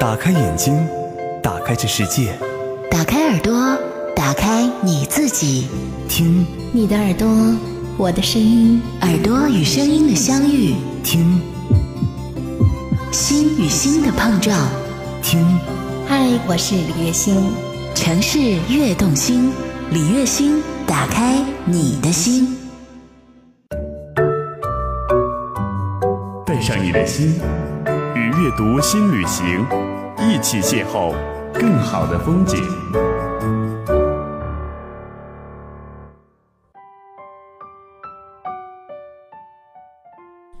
打开眼睛，打开这世界；打开耳朵，打开你自己。听，你的耳朵，我的声音，耳朵与声音的相遇。听，心与心的碰撞。听，嗨，我是李月星。城市悦动心，李月星，打开你的心。带上你的心，与阅读新旅行。一起邂逅更好的风景。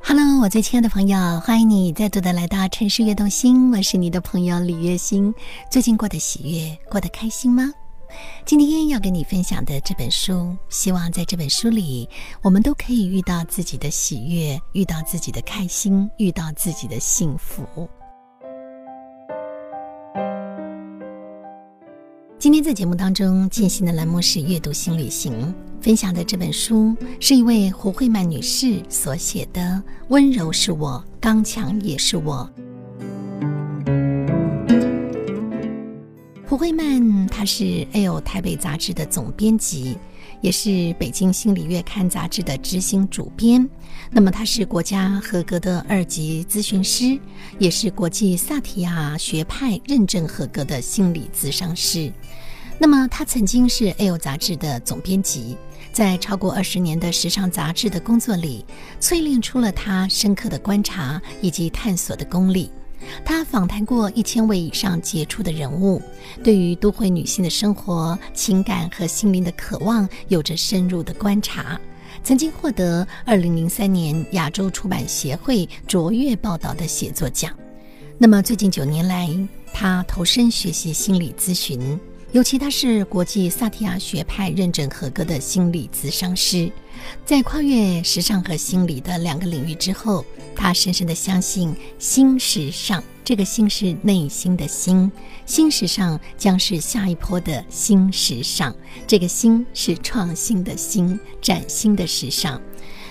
Hello，我最亲爱的朋友，欢迎你再度的来到城市悦动心，我是你的朋友李月心。最近过得喜悦，过得开心吗？今天要跟你分享的这本书，希望在这本书里，我们都可以遇到自己的喜悦，遇到自己的开心，遇到自己的幸福。今天在节目当中进行的栏目是阅读新旅行，分享的这本书是一位胡慧曼女士所写的《温柔是我，刚强也是我》。胡慧曼她是《L 台北杂志》的总编辑。也是北京心理月刊杂志的执行主编，那么他是国家合格的二级咨询师，也是国际萨提亚学派认证合格的心理咨商师。那么他曾经是《L》杂志的总编辑，在超过二十年的时尚杂志的工作里，淬炼出了他深刻的观察以及探索的功力。他访谈过一千位以上杰出的人物，对于都会女性的生活、情感和心灵的渴望有着深入的观察，曾经获得二零零三年亚洲出版协会卓越报道的写作奖。那么最近九年来，他投身学习心理咨询。尤其他是国际萨提亚学派认证合格的心理咨商师，在跨越时尚和心理的两个领域之后，他深深的相信新时尚，这个“新”是内心的“心”，新时尚将是下一波的新时尚，这个“新”是创新的“新”，崭新的时尚。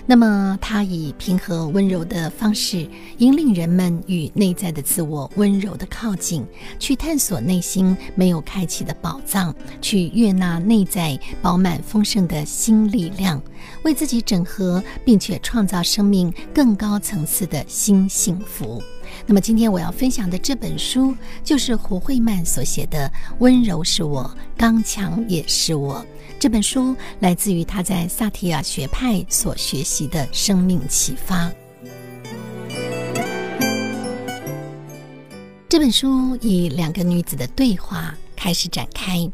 那么，它以平和温柔的方式，引领人们与内在的自我温柔的靠近，去探索内心没有开启的宝藏，去悦纳内在饱满丰盛的新力量，为自己整合，并且创造生命更高层次的新幸福。那么，今天我要分享的这本书，就是胡慧曼所写的《温柔是我，刚强也是我》。这本书来自于他在萨提亚学派所学习的生命启发。这本书以两个女子的对话开始展开。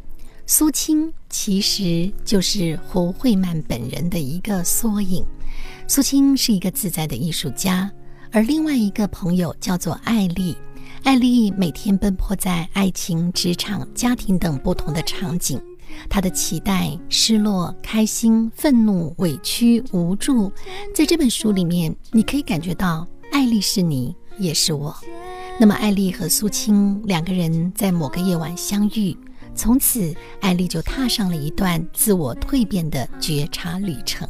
苏青其实就是胡慧曼本人的一个缩影。苏青是一个自在的艺术家，而另外一个朋友叫做艾丽。艾丽每天奔波在爱情、职场、家庭等不同的场景。他的期待、失落、开心、愤怒、委屈、无助，在这本书里面，你可以感觉到艾丽是你，也是我。那么，艾丽和苏青两个人在某个夜晚相遇，从此，艾丽就踏上了一段自我蜕变的觉察旅程。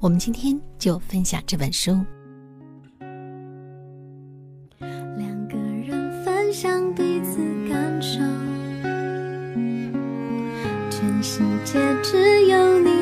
我们今天就分享这本书。向彼此感受。全世界只有你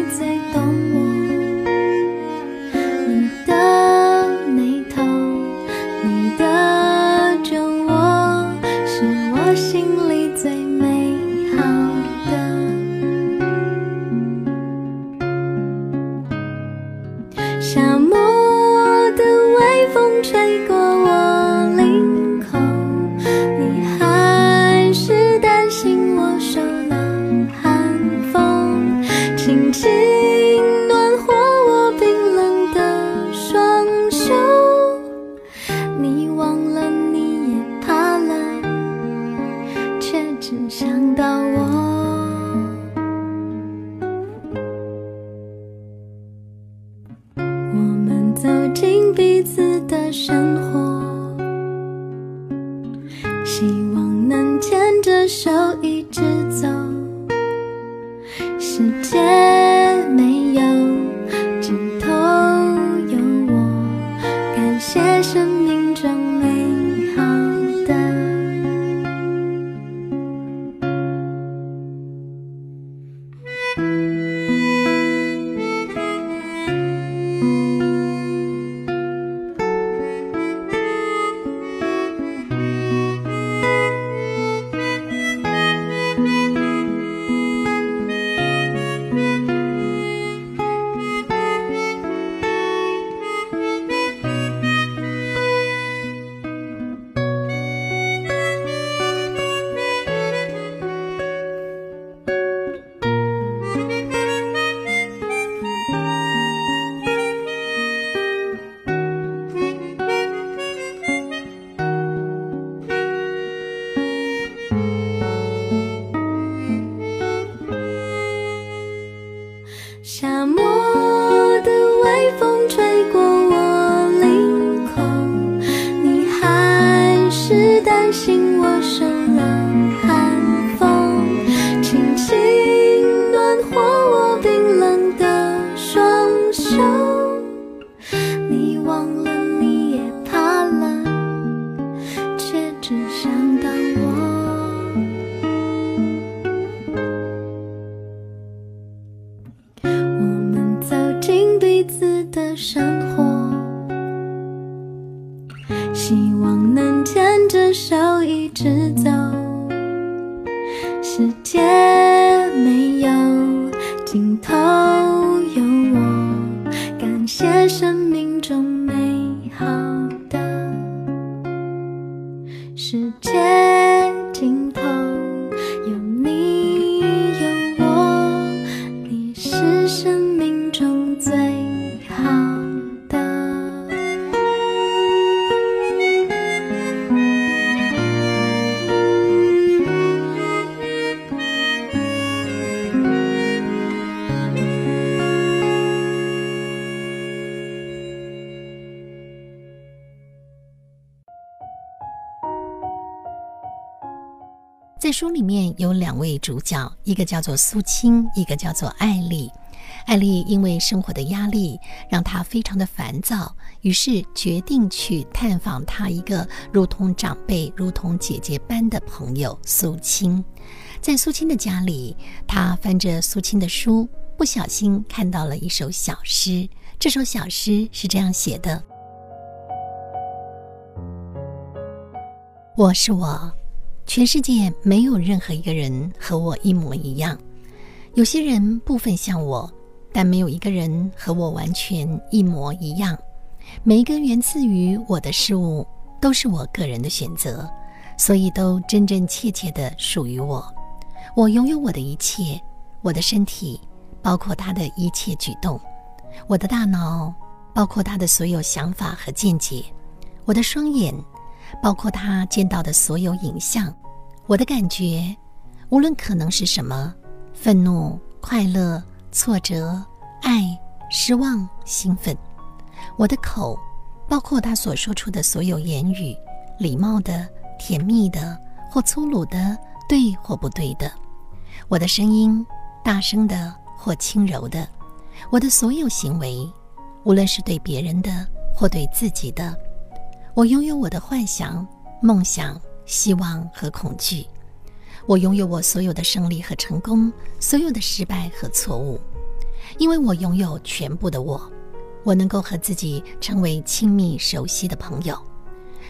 希望能牵着手一直走。时间上有两位主角，一个叫做苏青，一个叫做艾丽。艾丽因为生活的压力让她非常的烦躁，于是决定去探访她一个如同长辈、如同姐姐般的朋友苏青。在苏青的家里，她翻着苏青的书，不小心看到了一首小诗。这首小诗是这样写的：“我是我。”全世界没有任何一个人和我一模一样，有些人部分像我，但没有一个人和我完全一模一样。每一个源自于我的事物都是我个人的选择，所以都真真切切的属于我。我拥有我的一切，我的身体包括他的一切举动，我的大脑包括他的所有想法和见解，我的双眼。包括他见到的所有影像，我的感觉，无论可能是什么，愤怒、快乐、挫折、爱、失望、兴奋。我的口，包括他所说出的所有言语，礼貌的、甜蜜的或粗鲁的，对或不对的。我的声音，大声的或轻柔的。我的所有行为，无论是对别人的或对自己的。我拥有我的幻想、梦想、希望和恐惧。我拥有我所有的胜利和成功，所有的失败和错误。因为我拥有全部的我，我能够和自己成为亲密熟悉的朋友。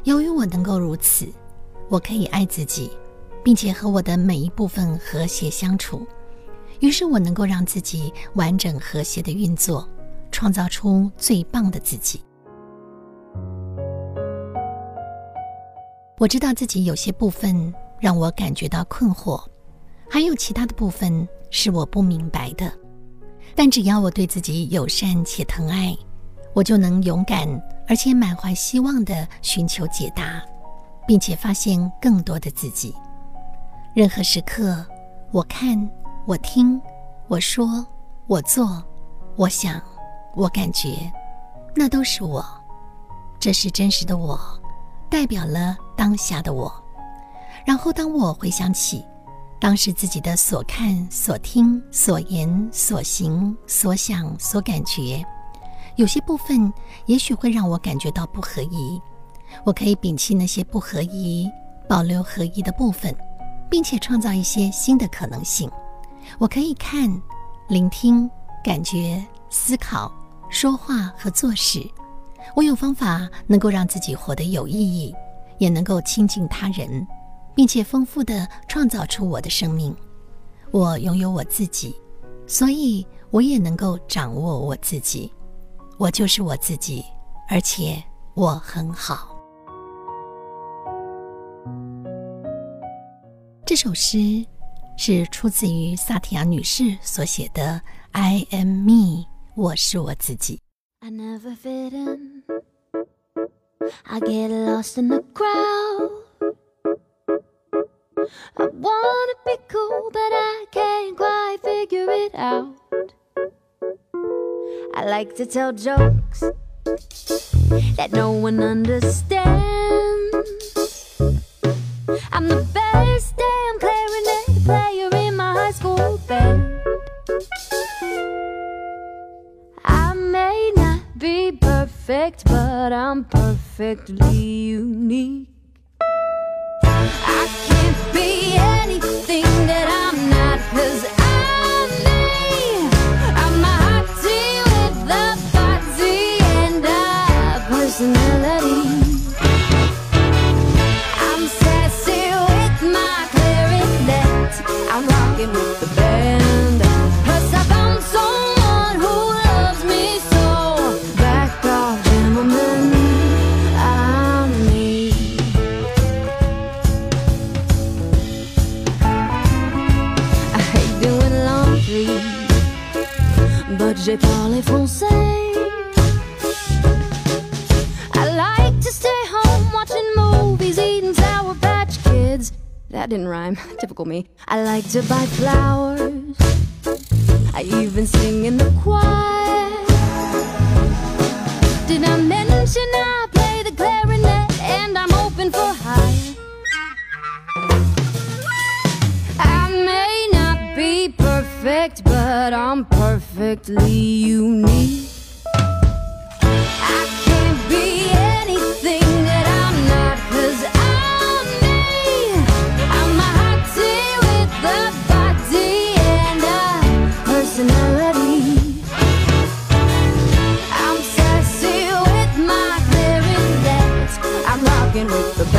由于我能够如此，我可以爱自己，并且和我的每一部分和谐相处。于是我能够让自己完整和谐的运作，创造出最棒的自己。我知道自己有些部分让我感觉到困惑，还有其他的部分是我不明白的。但只要我对自己友善且疼爱，我就能勇敢而且满怀希望地寻求解答，并且发现更多的自己。任何时刻，我看、我听、我说、我做、我想、我感觉，那都是我，这是真实的我。代表了当下的我，然后当我回想起当时自己的所看、所听、所言、所行、所想、所感觉，有些部分也许会让我感觉到不合宜。我可以摒弃那些不合宜，保留合宜的部分，并且创造一些新的可能性。我可以看、聆听、感觉、思考、说话和做事。我有方法能够让自己活得有意义，也能够亲近他人，并且丰富地创造出我的生命。我拥有我自己，所以我也能够掌握我自己。我就是我自己，而且我很好。这首诗是出自于萨提亚女士所写的《I am me》，我是我自己。I never fit in. I get lost in the crowd. I wanna be cool, but I can't quite figure it out. I like to tell jokes that no one understands. I'm the best damn clarinet player in my high school band. Perfect, but I'm perfectly unique. That didn't rhyme. Typical me. I like to buy flowers. I even sing in the choir. Did I mention I play the clarinet and I'm open for hire? I may not be perfect, but I'm perfectly unique. with the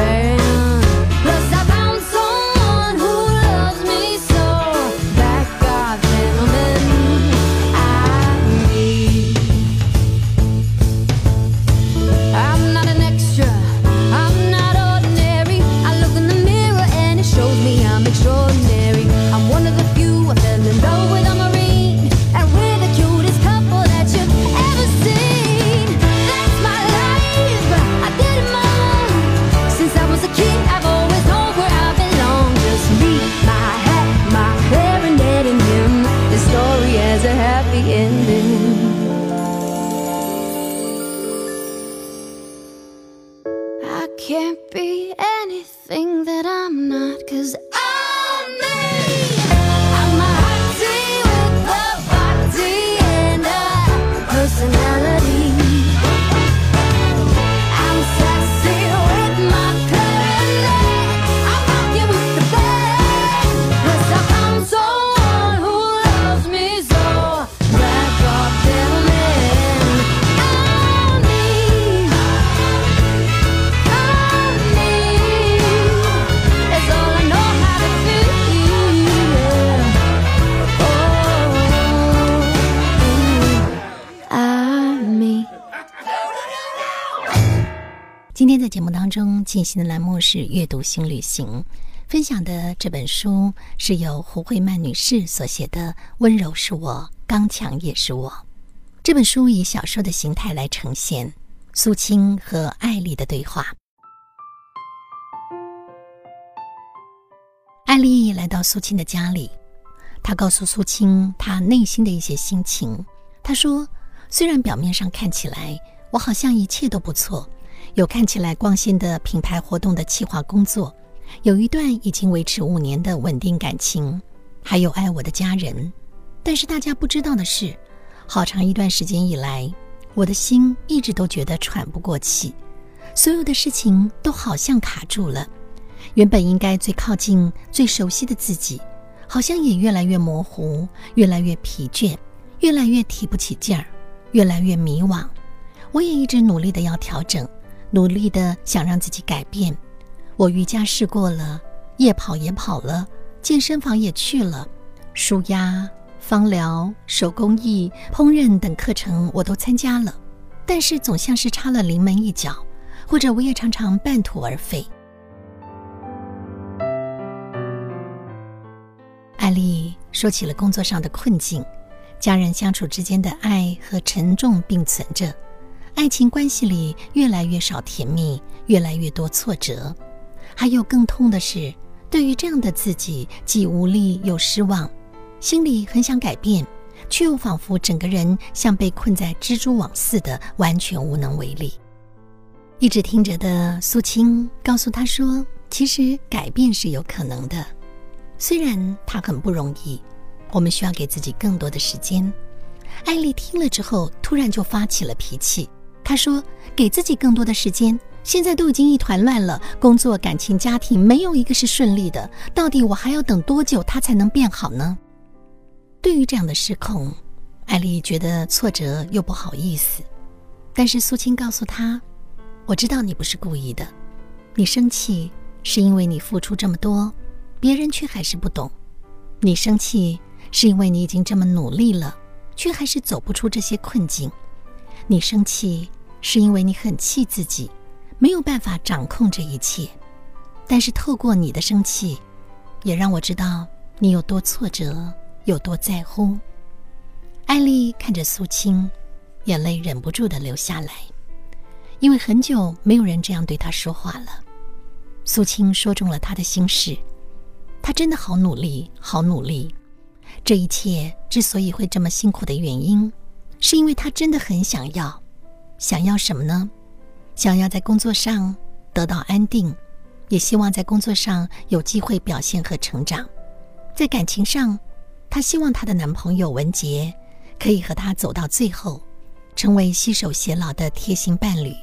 进行的栏目是阅读新旅行，分享的这本书是由胡慧曼女士所写的《温柔是我，刚强也是我》。这本书以小说的形态来呈现苏青和艾丽的对话。艾丽来到苏青的家里，她告诉苏青她内心的一些心情。她说：“虽然表面上看起来我好像一切都不错。”有看起来光鲜的品牌活动的企划工作，有一段已经维持五年的稳定感情，还有爱我的家人。但是大家不知道的是，好长一段时间以来，我的心一直都觉得喘不过气，所有的事情都好像卡住了。原本应该最靠近、最熟悉的自己，好像也越来越模糊，越来越疲倦，越来越提不起劲儿，越来越迷惘。我也一直努力的要调整。努力的想让自己改变，我瑜伽试过了，夜跑也跑了，健身房也去了，舒压、芳疗、手工艺、烹饪等课程我都参加了，但是总像是插了临门一脚，或者我也常常半途而废。艾丽说起了工作上的困境，家人相处之间的爱和沉重并存着。爱情关系里越来越少甜蜜，越来越多挫折，还有更痛的是，对于这样的自己，既无力又失望，心里很想改变，却又仿佛整个人像被困在蜘蛛网似的，完全无能为力。一直听着的苏青告诉他说：“其实改变是有可能的，虽然他很不容易，我们需要给自己更多的时间。艾丽听了之后，突然就发起了脾气。他说：“给自己更多的时间，现在都已经一团乱了，工作、感情、家庭没有一个是顺利的。到底我还要等多久，他才能变好呢？”对于这样的失控，艾丽觉得挫折又不好意思。但是苏青告诉她：“我知道你不是故意的，你生气是因为你付出这么多，别人却还是不懂；你生气是因为你已经这么努力了。”却还是走不出这些困境。你生气是因为你很气自己，没有办法掌控这一切。但是透过你的生气，也让我知道你有多挫折，有多在乎。艾丽看着苏青，眼泪忍不住的流下来，因为很久没有人这样对她说话了。苏青说中了她的心事，她真的好努力，好努力。这一切之所以会这么辛苦的原因，是因为他真的很想要，想要什么呢？想要在工作上得到安定，也希望在工作上有机会表现和成长。在感情上，她希望她的男朋友文杰可以和她走到最后，成为携手偕老的贴心伴侣。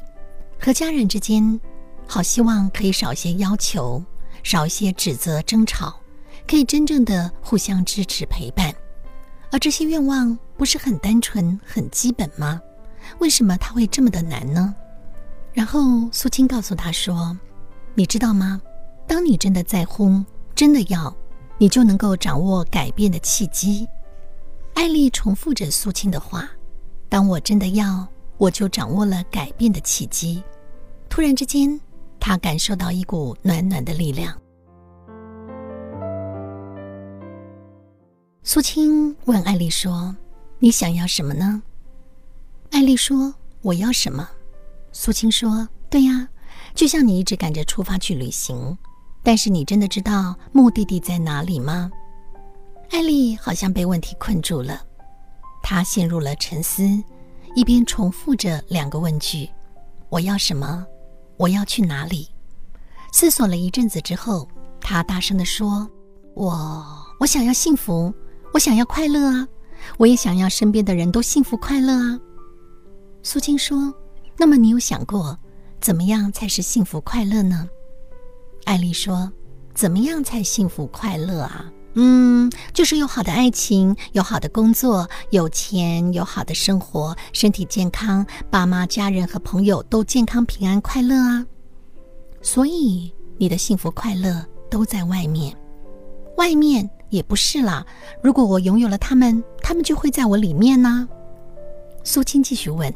和家人之间，好希望可以少些要求，少一些指责争吵。可以真正的互相支持陪伴，而这些愿望不是很单纯、很基本吗？为什么他会这么的难呢？然后苏青告诉他说：“你知道吗？当你真的在乎，真的要，你就能够掌握改变的契机。”艾丽重复着苏青的话：“当我真的要，我就掌握了改变的契机。”突然之间，他感受到一股暖暖的力量。苏青问艾丽说：“你想要什么呢？”艾丽说：“我要什么？”苏青说：“对呀，就像你一直赶着出发去旅行，但是你真的知道目的地在哪里吗？”艾丽好像被问题困住了，她陷入了沉思，一边重复着两个问句：“我要什么？我要去哪里？”思索了一阵子之后，她大声地说：“我，我想要幸福。”我想要快乐啊！我也想要身边的人都幸福快乐啊！苏青说：“那么你有想过，怎么样才是幸福快乐呢？”艾丽说：“怎么样才幸福快乐啊？嗯，就是有好的爱情，有好的工作，有钱，有好的生活，身体健康，爸妈、家人和朋友都健康、平安、快乐啊！所以你的幸福快乐都在外面，外面。”也不是啦，如果我拥有了他们，他们就会在我里面呢。苏青继续问：“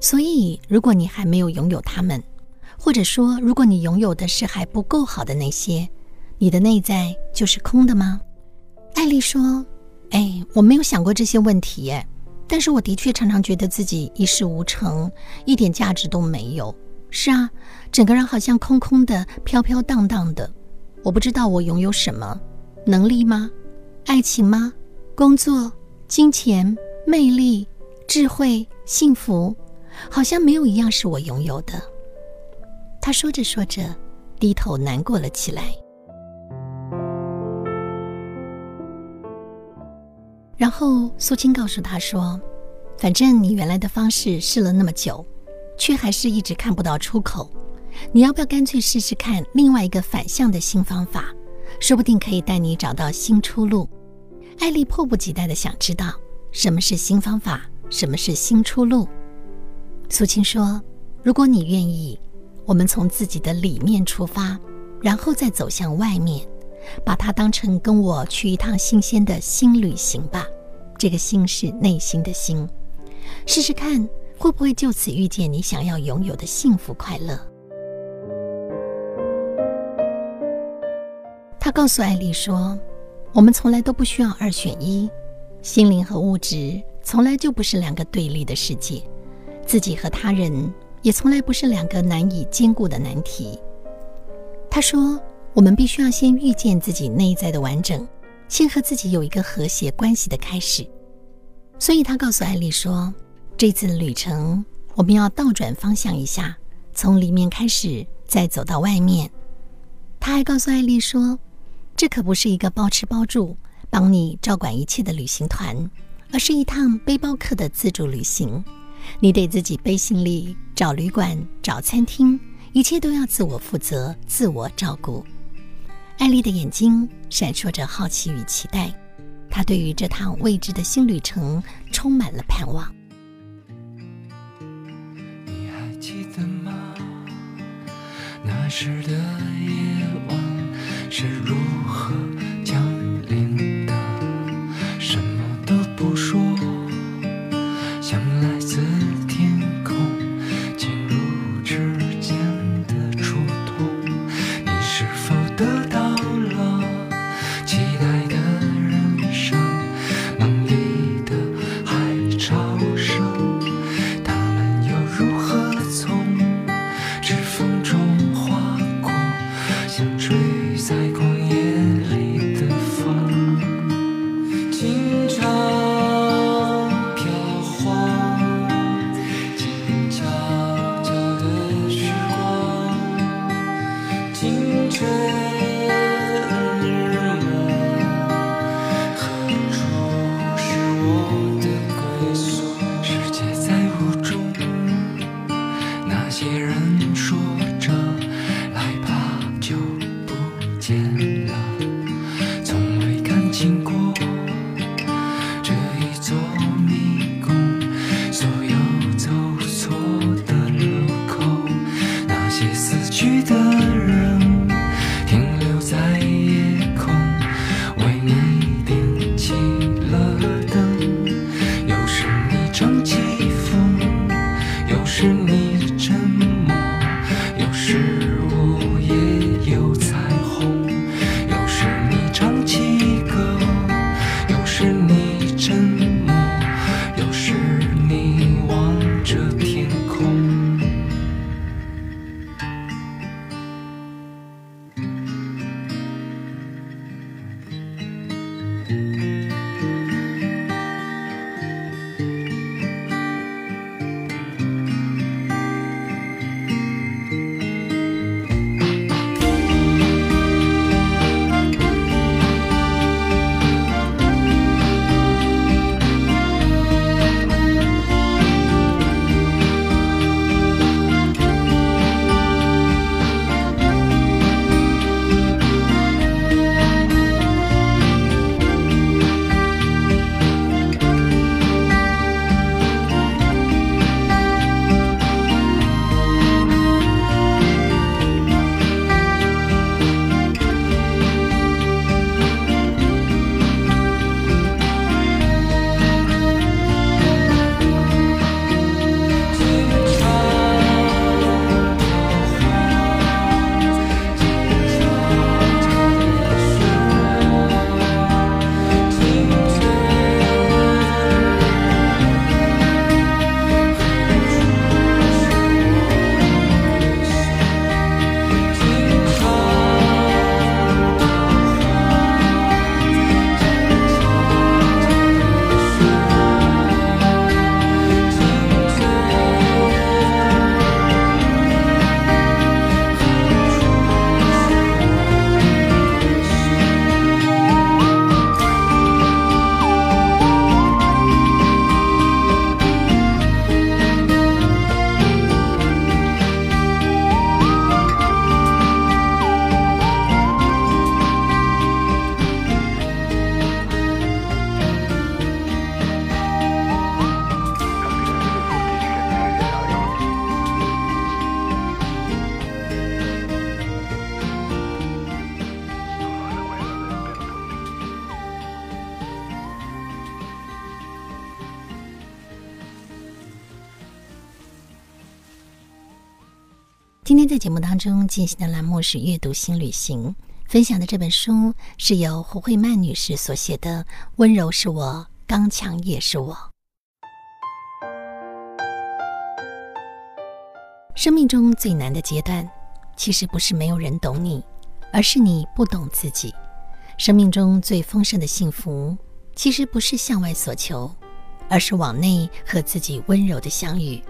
所以，如果你还没有拥有他们，或者说，如果你拥有的是还不够好的那些，你的内在就是空的吗？”艾丽说：“哎，我没有想过这些问题耶，但是我的确常常觉得自己一事无成，一点价值都没有。是啊，整个人好像空空的、飘飘荡荡的。我不知道我拥有什么。”能力吗？爱情吗？工作、金钱、魅力、智慧、幸福，好像没有一样是我拥有的。他说着说着，低头难过了起来。然后苏青告诉他说：“反正你原来的方式试了那么久，却还是一直看不到出口，你要不要干脆试试看另外一个反向的新方法？”说不定可以带你找到新出路。艾丽迫不及待的想知道什么是新方法，什么是新出路。苏青说：“如果你愿意，我们从自己的里面出发，然后再走向外面，把它当成跟我去一趟新鲜的新旅行吧。这个心是内心的心，试试看会不会就此遇见你想要拥有的幸福快乐。”他告诉艾丽说：“我们从来都不需要二选一，心灵和物质从来就不是两个对立的世界，自己和他人也从来不是两个难以兼顾的难题。”他说：“我们必须要先遇见自己内在的完整，先和自己有一个和谐关系的开始。”所以，他告诉艾丽说：“这次旅程我们要倒转方向一下，从里面开始，再走到外面。”他还告诉艾丽说：“这可不是一个包吃包住、帮你照管一切的旅行团，而是一趟背包客的自助旅行。你得自己背行李、找旅馆、找餐厅，一切都要自我负责、自我照顾。”艾丽的眼睛闪烁着好奇与期待，她对于这趟未知的新旅程充满了盼望。你还记得吗？那时的夜晚是如何今天在节目当中进行的栏目是阅读新旅行，分享的这本书是由胡慧曼女士所写的《温柔是我，刚强也是我》。生命中最难的阶段，其实不是没有人懂你，而是你不懂自己。生命中最丰盛的幸福，其实不是向外所求，而是往内和自己温柔的相遇。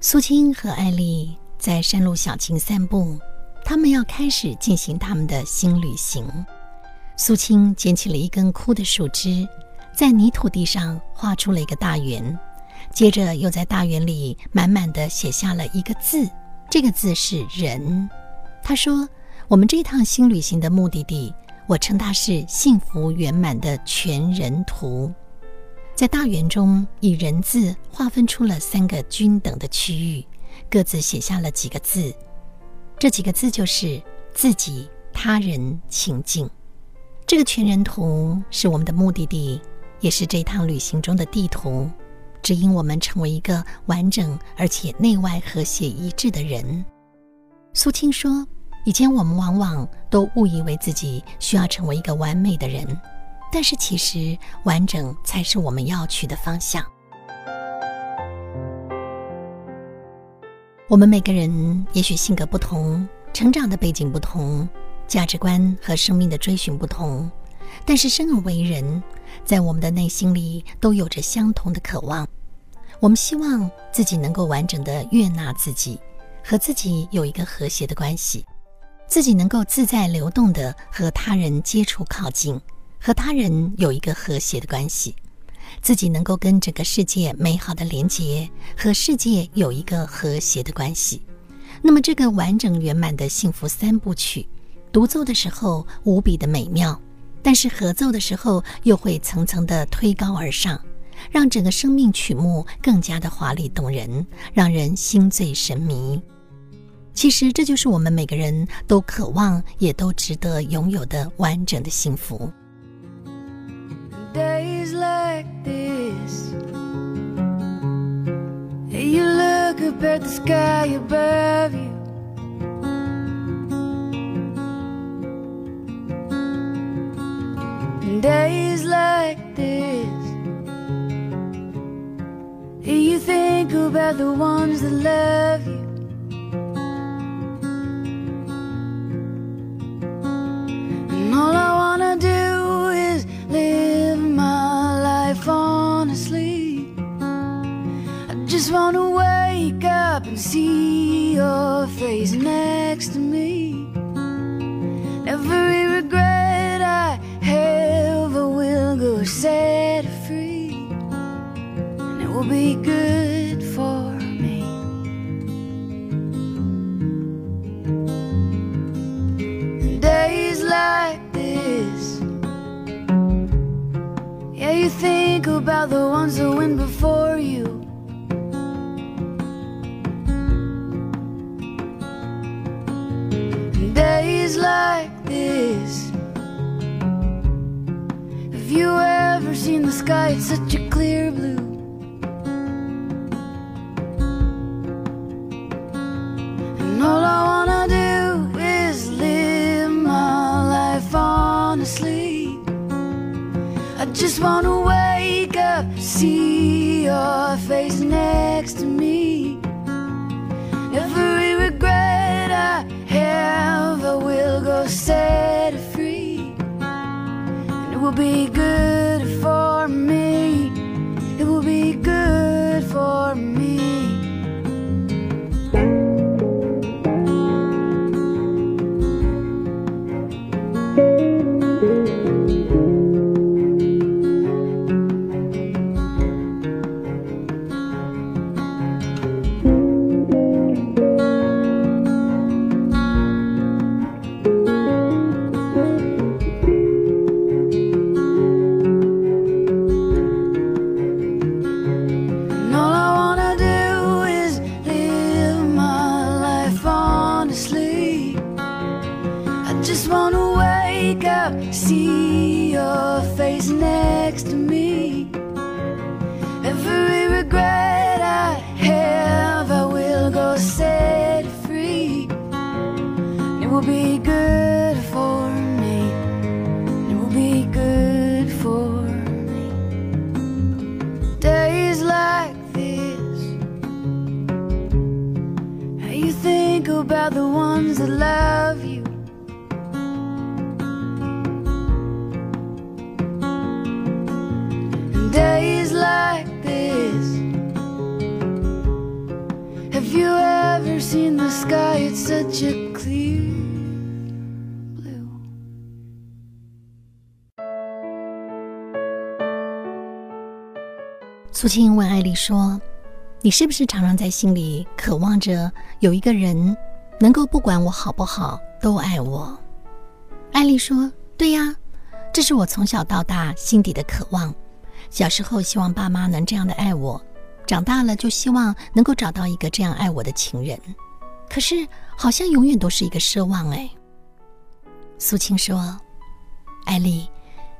苏青和艾丽在山路小径散步，他们要开始进行他们的新旅行。苏青捡起了一根枯的树枝，在泥土地上画出了一个大圆，接着又在大圆里满满的写下了一个字，这个字是“人”。他说：“我们这趟新旅行的目的地，我称它是幸福圆满的全人图。”在大圆中，以人字划分出了三个均等的区域，各自写下了几个字。这几个字就是自己、他人、情境。这个全人图是我们的目的地，也是这趟旅行中的地图，指引我们成为一个完整而且内外和谐一致的人。苏青说：“以前我们往往都误以为自己需要成为一个完美的人。”但是，其实完整才是我们要去的方向。我们每个人也许性格不同，成长的背景不同，价值观和生命的追寻不同，但是生而为人，在我们的内心里都有着相同的渴望。我们希望自己能够完整的悦纳自己，和自己有一个和谐的关系，自己能够自在流动的和他人接触靠近。和他人有一个和谐的关系，自己能够跟整个世界美好的连结，和世界有一个和谐的关系。那么，这个完整圆满的幸福三部曲，独奏的时候无比的美妙，但是合奏的时候又会层层的推高而上，让整个生命曲目更加的华丽动人，让人心醉神迷。其实，这就是我们每个人都渴望，也都值得拥有的完整的幸福。Days like this. You look up at the sky above you. Days like this. You think about the ones that love you. Just wanna wake up and see your face next to me. Every regret I have, I will go set free. And it will be good for me. Days like this. Yeah, you think about the ones that went before seen the sky? It's such a clear blue. And all I wanna do is live my life honestly. I just wanna wake up, see your face next to me. Every regret I have, I will go set will be good for me. 你是不是常常在心里渴望着有一个人能够不管我好不好都爱我？”艾丽说：“对呀，这是我从小到大心底的渴望。小时候希望爸妈能这样的爱我，长大了就希望能够找到一个这样爱我的情人。可是好像永远都是一个奢望。”哎，苏青说：“艾丽，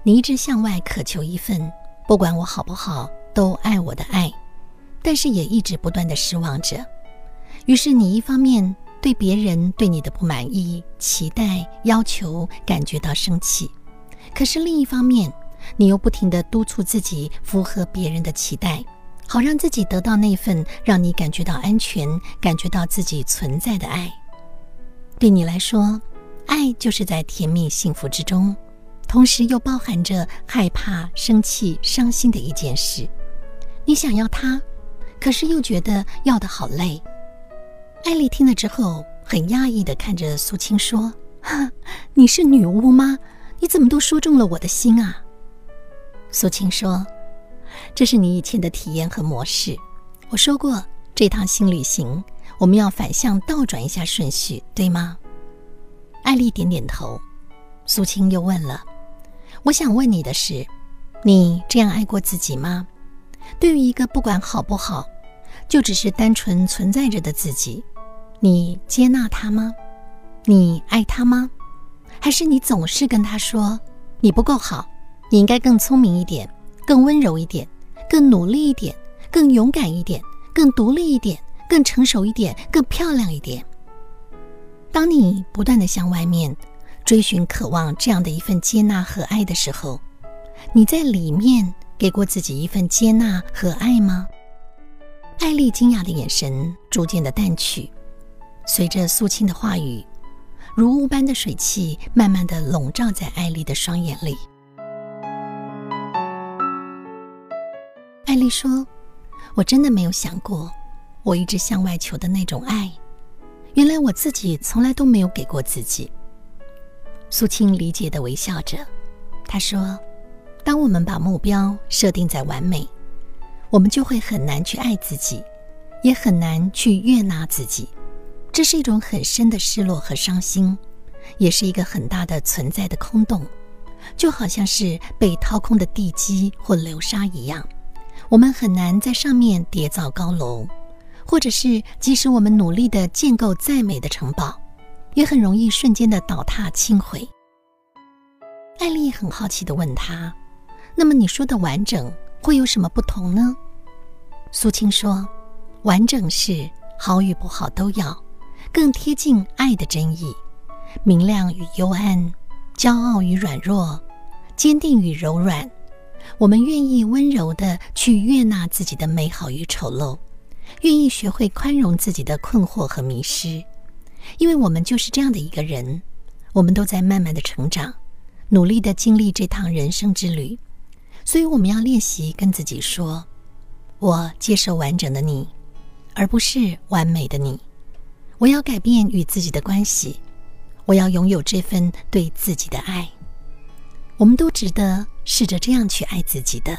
你一直向外渴求一份不管我好不好。”都爱我的爱，但是也一直不断的失望着。于是你一方面对别人对你的不满意、期待、要求感觉到生气，可是另一方面，你又不停的督促自己符合别人的期待，好让自己得到那份让你感觉到安全、感觉到自己存在的爱。对你来说，爱就是在甜蜜幸福之中，同时又包含着害怕、生气、伤心的一件事。你想要他，可是又觉得要的好累。艾丽听了之后，很压抑的看着苏青说：“哈，你是女巫吗？你怎么都说中了我的心啊？”苏青说：“这是你以前的体验和模式。我说过，这趟新旅行我们要反向倒转一下顺序，对吗？”艾丽点点头。苏青又问了：“我想问你的是，你这样爱过自己吗？”对于一个不管好不好，就只是单纯存在着的自己，你接纳他吗？你爱他吗？还是你总是跟他说你不够好，你应该更聪明一点，更温柔一点，更努力一点，更勇敢一点，更独立一点，更成熟一点，更漂亮一点？当你不断的向外面追寻、渴望这样的一份接纳和爱的时候，你在里面。给过自己一份接纳和爱吗？艾丽惊讶的眼神逐渐的淡去，随着苏青的话语，如雾般的水汽慢慢的笼罩在艾丽的双眼里。艾丽说：“我真的没有想过，我一直向外求的那种爱，原来我自己从来都没有给过自己。”苏青理解的微笑着，她说。当我们把目标设定在完美，我们就会很难去爱自己，也很难去悦纳自己。这是一种很深的失落和伤心，也是一个很大的存在的空洞，就好像是被掏空的地基或流沙一样。我们很难在上面叠造高楼，或者是即使我们努力的建构再美的城堡，也很容易瞬间的倒塌倾毁。艾丽很好奇的问他。那么你说的完整会有什么不同呢？苏青说：“完整是好与不好都要，更贴近爱的真意。明亮与幽暗，骄傲与软弱，坚定与柔软。我们愿意温柔的去悦纳自己的美好与丑陋，愿意学会宽容自己的困惑和迷失，因为我们就是这样的一个人。我们都在慢慢的成长，努力的经历这趟人生之旅。”所以，我们要练习跟自己说：“我接受完整的你，而不是完美的你。我要改变与自己的关系，我要拥有这份对自己的爱。我们都值得试着这样去爱自己的。”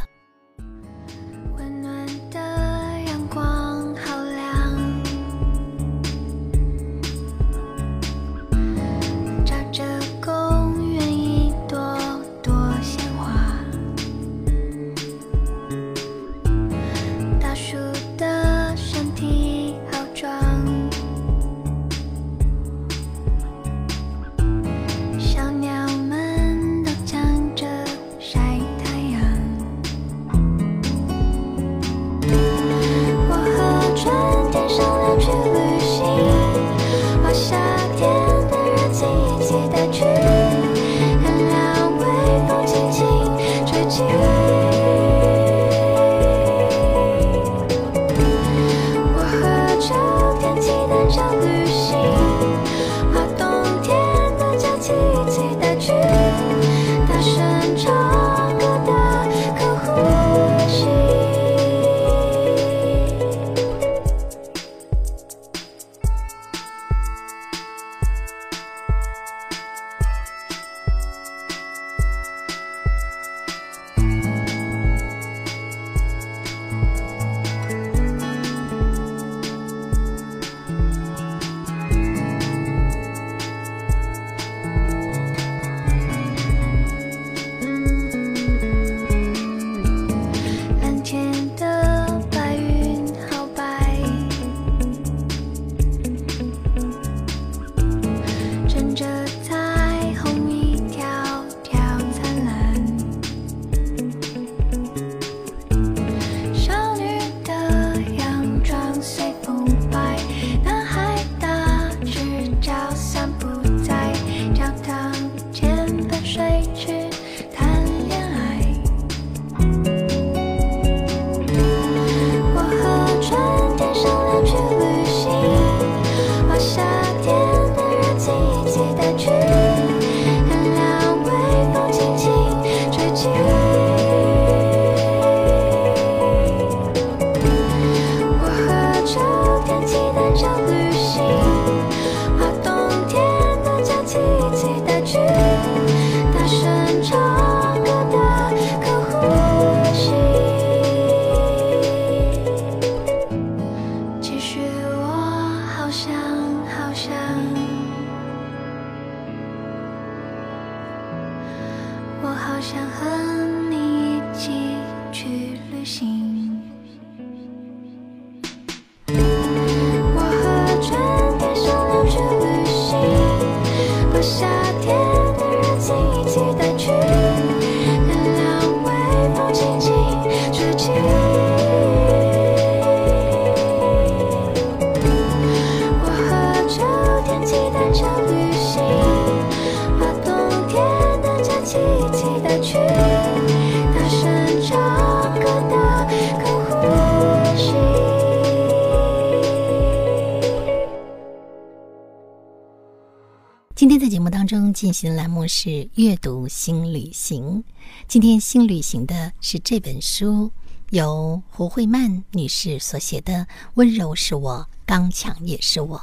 进行栏目是阅读新旅行。今天新旅行的是这本书，由胡慧曼女士所写的《温柔是我，刚强也是我》。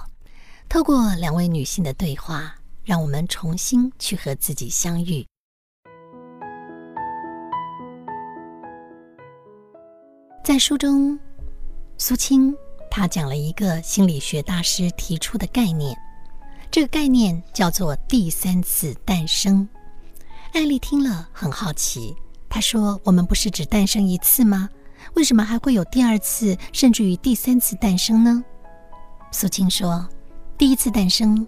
透过两位女性的对话，让我们重新去和自己相遇。在书中，苏青她讲了一个心理学大师提出的概念。这个概念叫做“第三次诞生”。艾丽听了很好奇，她说：“我们不是只诞生一次吗？为什么还会有第二次，甚至于第三次诞生呢？”苏青说：“第一次诞生，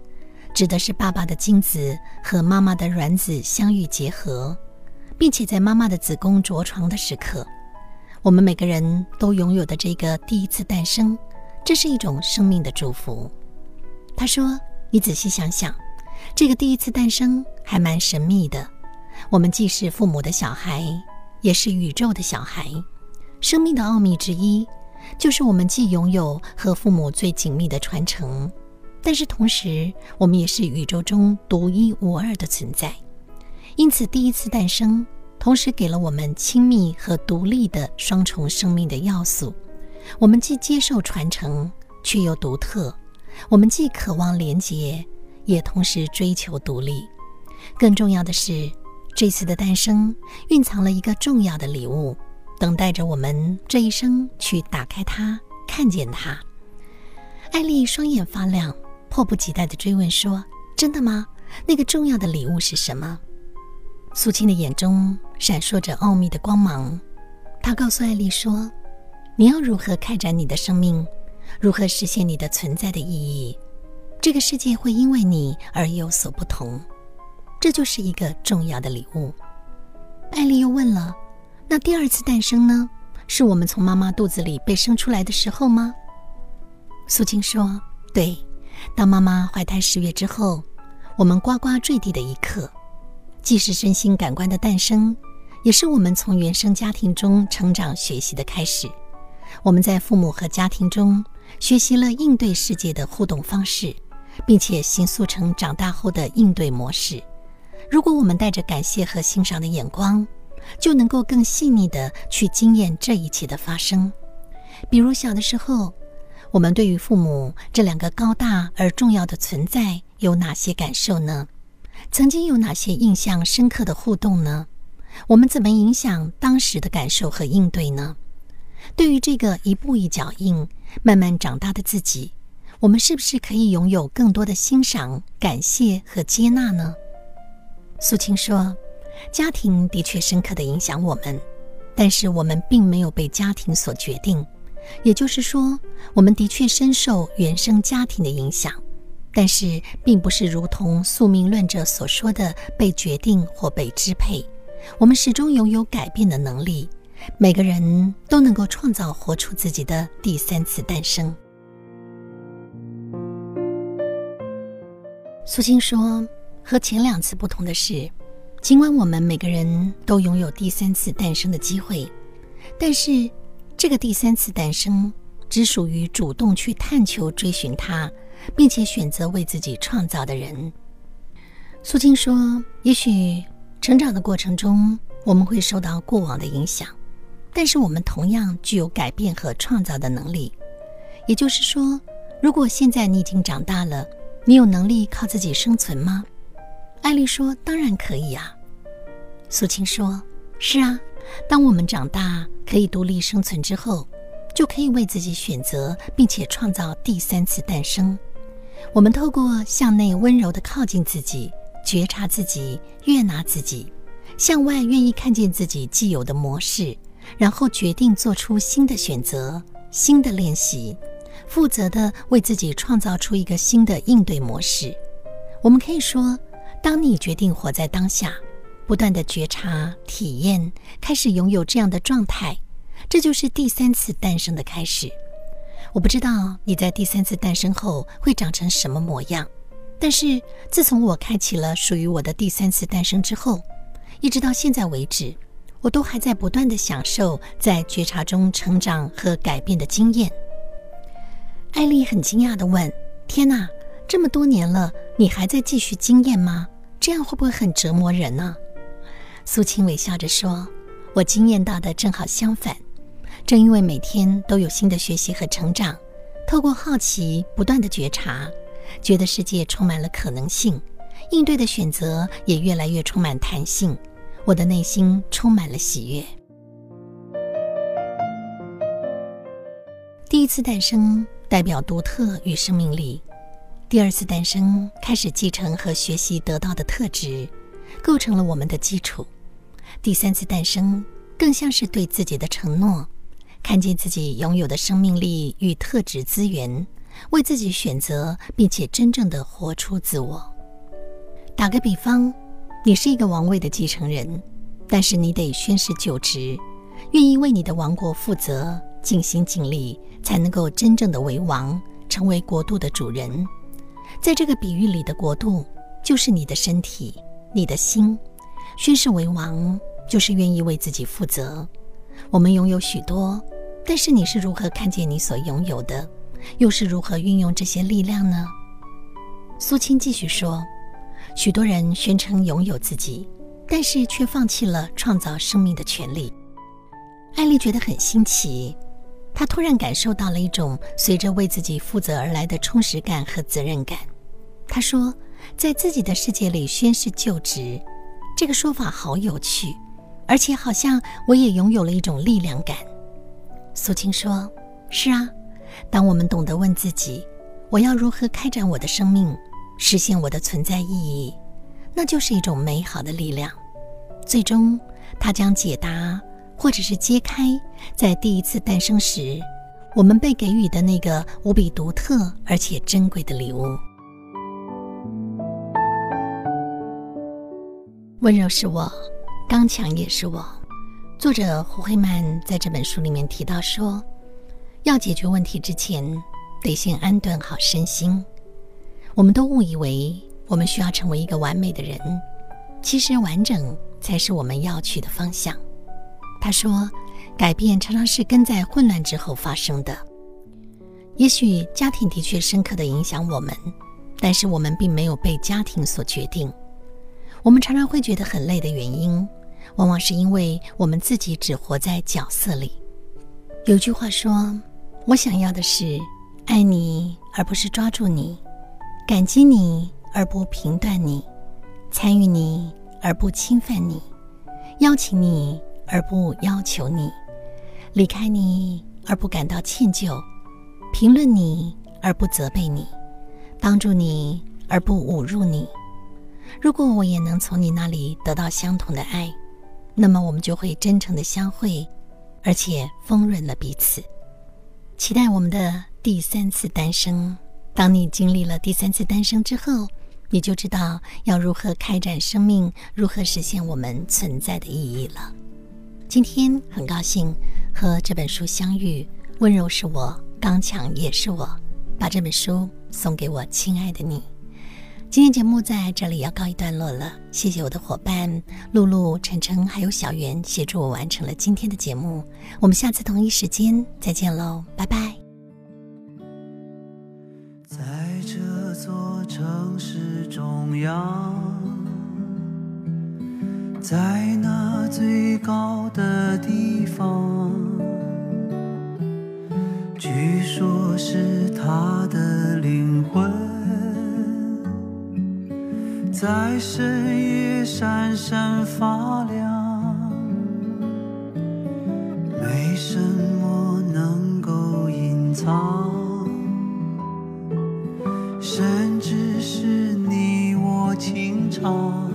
指的是爸爸的精子和妈妈的卵子相遇结合，并且在妈妈的子宫着床的时刻，我们每个人都拥有的这个第一次诞生，这是一种生命的祝福。”他说。你仔细想想，这个第一次诞生还蛮神秘的。我们既是父母的小孩，也是宇宙的小孩。生命的奥秘之一，就是我们既拥有和父母最紧密的传承，但是同时，我们也是宇宙中独一无二的存在。因此，第一次诞生同时给了我们亲密和独立的双重生命的要素。我们既接受传承，却又独特。我们既渴望连结，也同时追求独立。更重要的是，这次的诞生蕴藏了一个重要的礼物，等待着我们这一生去打开它，看见它。艾丽双眼发亮，迫不及待地追问说：“真的吗？那个重要的礼物是什么？”苏青的眼中闪烁着奥秘的光芒。他告诉艾丽说：“你要如何开展你的生命？”如何实现你的存在的意义？这个世界会因为你而有所不同，这就是一个重要的礼物。艾丽又问了：“那第二次诞生呢？是我们从妈妈肚子里被生出来的时候吗？”苏青说：“对，当妈妈怀胎十月之后，我们呱呱坠地的一刻，既是身心感官的诞生，也是我们从原生家庭中成长学习的开始。我们在父母和家庭中。”学习了应对世界的互动方式，并且形塑成长大后的应对模式。如果我们带着感谢和欣赏的眼光，就能够更细腻地去经验这一切的发生。比如小的时候，我们对于父母这两个高大而重要的存在有哪些感受呢？曾经有哪些印象深刻的互动呢？我们怎么影响当时的感受和应对呢？对于这个一步一脚印。慢慢长大的自己，我们是不是可以拥有更多的欣赏、感谢和接纳呢？苏青说：“家庭的确深刻的影响我们，但是我们并没有被家庭所决定。也就是说，我们的确深受原生家庭的影响，但是并不是如同宿命论者所说的被决定或被支配。我们始终拥有改变的能力。”每个人都能够创造、活出自己的第三次诞生。苏青说：“和前两次不同的是，尽管我们每个人都拥有第三次诞生的机会，但是这个第三次诞生只属于主动去探求、追寻它，并且选择为自己创造的人。”苏青说：“也许成长的过程中，我们会受到过往的影响。”但是我们同样具有改变和创造的能力，也就是说，如果现在你已经长大了，你有能力靠自己生存吗？艾丽说：“当然可以啊。”苏青说：“是啊，当我们长大可以独立生存之后，就可以为自己选择，并且创造第三次诞生。我们透过向内温柔的靠近自己，觉察自己，悦纳自己；向外愿意看见自己既有的模式，然后决定做出新的选择、新的练习，负责的为自己创造出一个新的应对模式。我们可以说，当你决定活在当下，不断的觉察、体验，开始拥有这样的状态，这就是第三次诞生的开始。我不知道你在第三次诞生后会长成什么模样，但是自从我开启了属于我的第三次诞生之后，一直到现在为止，我都还在不断的享受在觉察中成长和改变的经验。艾丽很惊讶的问：“天哪，这么多年了，你还在继续经验吗？这样会不会很折磨人呢？”苏青微笑着说：“我经验到的正好相反。”正因为每天都有新的学习和成长，透过好奇不断的觉察，觉得世界充满了可能性，应对的选择也越来越充满弹性，我的内心充满了喜悦。第一次诞生代表独特与生命力，第二次诞生开始继承和学习得到的特质，构成了我们的基础，第三次诞生更像是对自己的承诺。看见自己拥有的生命力与特质资源，为自己选择，并且真正的活出自我。打个比方，你是一个王位的继承人，但是你得宣誓就职，愿意为你的王国负责，尽心尽力，才能够真正的为王，成为国度的主人。在这个比喻里的国度，就是你的身体、你的心。宣誓为王，就是愿意为自己负责。我们拥有许多，但是你是如何看见你所拥有的，又是如何运用这些力量呢？苏青继续说：“许多人宣称拥有自己，但是却放弃了创造生命的权利。”艾丽觉得很新奇，她突然感受到了一种随着为自己负责而来的充实感和责任感。她说：“在自己的世界里宣誓就职，这个说法好有趣。”而且好像我也拥有了一种力量感。苏青说：“是啊，当我们懂得问自己，我要如何开展我的生命，实现我的存在意义，那就是一种美好的力量。最终，它将解答或者是揭开，在第一次诞生时，我们被给予的那个无比独特而且珍贵的礼物。温柔是我。”刚强也是我。作者胡慧曼在这本书里面提到说，要解决问题之前，得先安顿好身心。我们都误以为我们需要成为一个完美的人，其实完整才是我们要去的方向。他说，改变常常是跟在混乱之后发生的。也许家庭的确深刻的影响我们，但是我们并没有被家庭所决定。我们常常会觉得很累的原因。往往是因为我们自己只活在角色里。有句话说：“我想要的是爱你，而不是抓住你；感激你，而不评断你；参与你，而不侵犯你；邀请你，而不要求你；离开你，而不感到歉疚；评论你，而不责备你；帮助你，而不侮辱你。如果我也能从你那里得到相同的爱。”那么我们就会真诚的相会，而且丰润了彼此。期待我们的第三次诞生。当你经历了第三次单生之后，你就知道要如何开展生命，如何实现我们存在的意义了。今天很高兴和这本书相遇，温柔是我，刚强也是我。把这本书送给我亲爱的你。今天节目在这里要告一段落了，谢谢我的伙伴露露、晨晨还有小圆协助我完成了今天的节目，我们下次同一时间再见喽，拜拜。中央，在那最高的地方，据说是他的灵魂。在深夜闪闪发亮，没什么能够隐藏。甚至是我情长，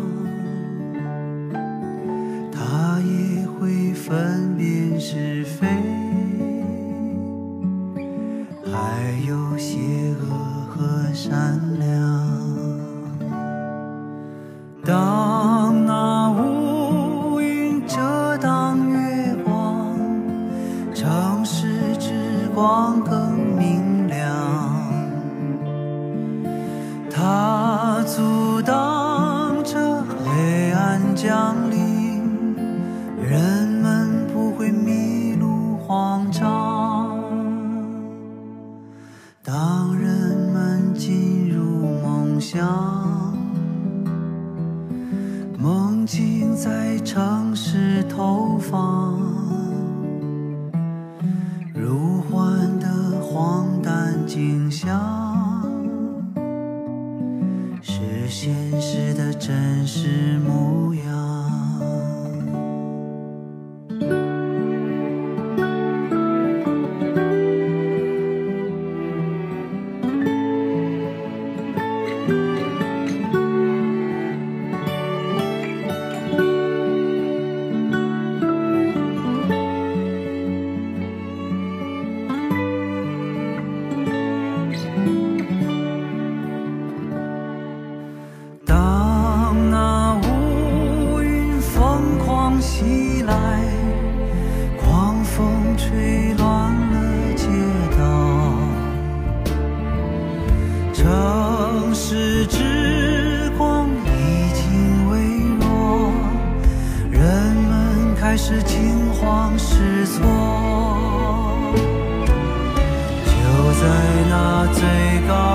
最高。